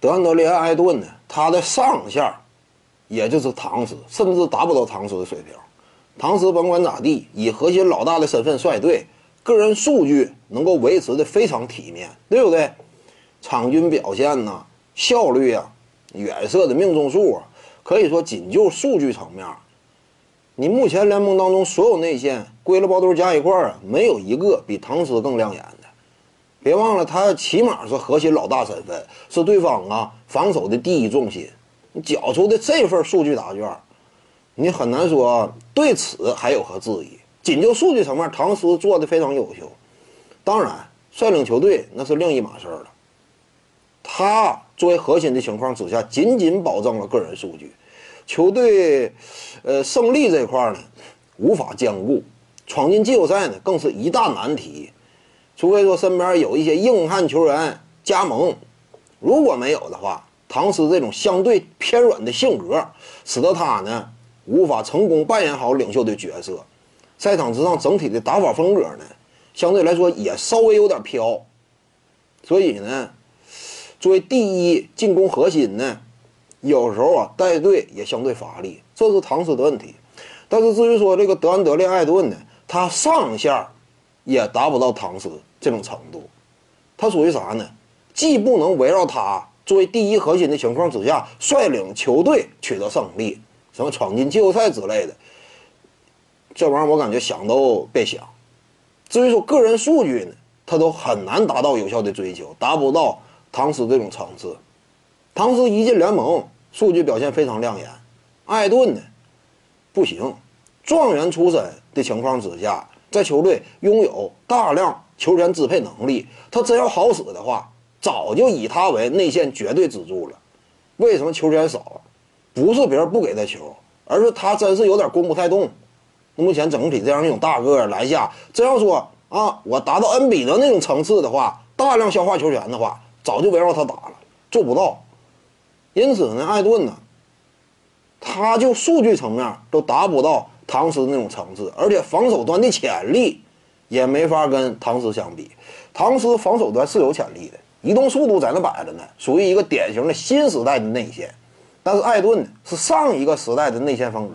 德安德烈·艾顿呢，他的上限，也就是唐斯，甚至达不到唐斯的水平。唐斯甭管咋地，以核心老大的身份率队，个人数据能够维持的非常体面，对不对？场均表现呐，效率啊，远射的命中数啊，可以说仅就数据层面，你目前联盟当中所有内线归了包堆加一块啊，没有一个比唐斯更亮眼的。别忘了，他起码是核心老大身份，是对方啊防守的第一重心。你缴出的这份数据答卷，你很难说对此还有何质疑。仅就数据层面，唐斯做的非常优秀。当然，率领球队那是另一码事儿了。他作为核心的情况之下，仅仅保证了个人数据，球队，呃，胜利这块呢，无法兼顾。闯进季后赛呢，更是一大难题。除非说身边有一些硬汉球员加盟，如果没有的话，唐斯这种相对偏软的性格，使得他呢无法成功扮演好领袖的角色。赛场之上整体的打法风格呢，相对来说也稍微有点飘。所以呢，作为第一进攻核心呢，有时候啊带队也相对乏力，这是唐斯的问题。但是至于说这个德安德烈·艾顿呢，他上线也达不到唐斯。这种程度，他属于啥呢？既不能围绕他作为第一核心的情况之下率领球队取得胜利，什么闯进季后赛之类的，这玩意儿我感觉想都别想。至于说个人数据呢，他都很难达到有效的追求，达不到唐斯这种层次。唐斯一进联盟，数据表现非常亮眼。艾顿呢，不行。状元出身的情况之下，在球队拥有大量。球权支配能力，他真要好使的话，早就以他为内线绝对支柱了。为什么球权少？不是别人不给他球，而是他真是有点攻不太动。目前整体这样一种大个篮下，真要说啊，我达到恩比德那种层次的话，大量消化球权的话，早就围绕他打了，做不到。因此呢，艾顿呢，他就数据层面都达不到唐斯那种层次，而且防守端的潜力。也没法跟唐斯相比，唐斯防守端是有潜力的，移动速度在那摆着呢，属于一个典型的新时代的内线。但是艾顿呢，是上一个时代的内线风格，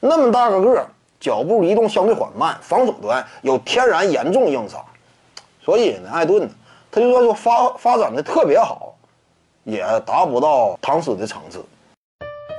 那么大个个，脚步移动相对缓慢，防守端有天然严重硬伤，所以呢，艾顿呢，他就算说发发展的特别好，也达不到唐斯的层次。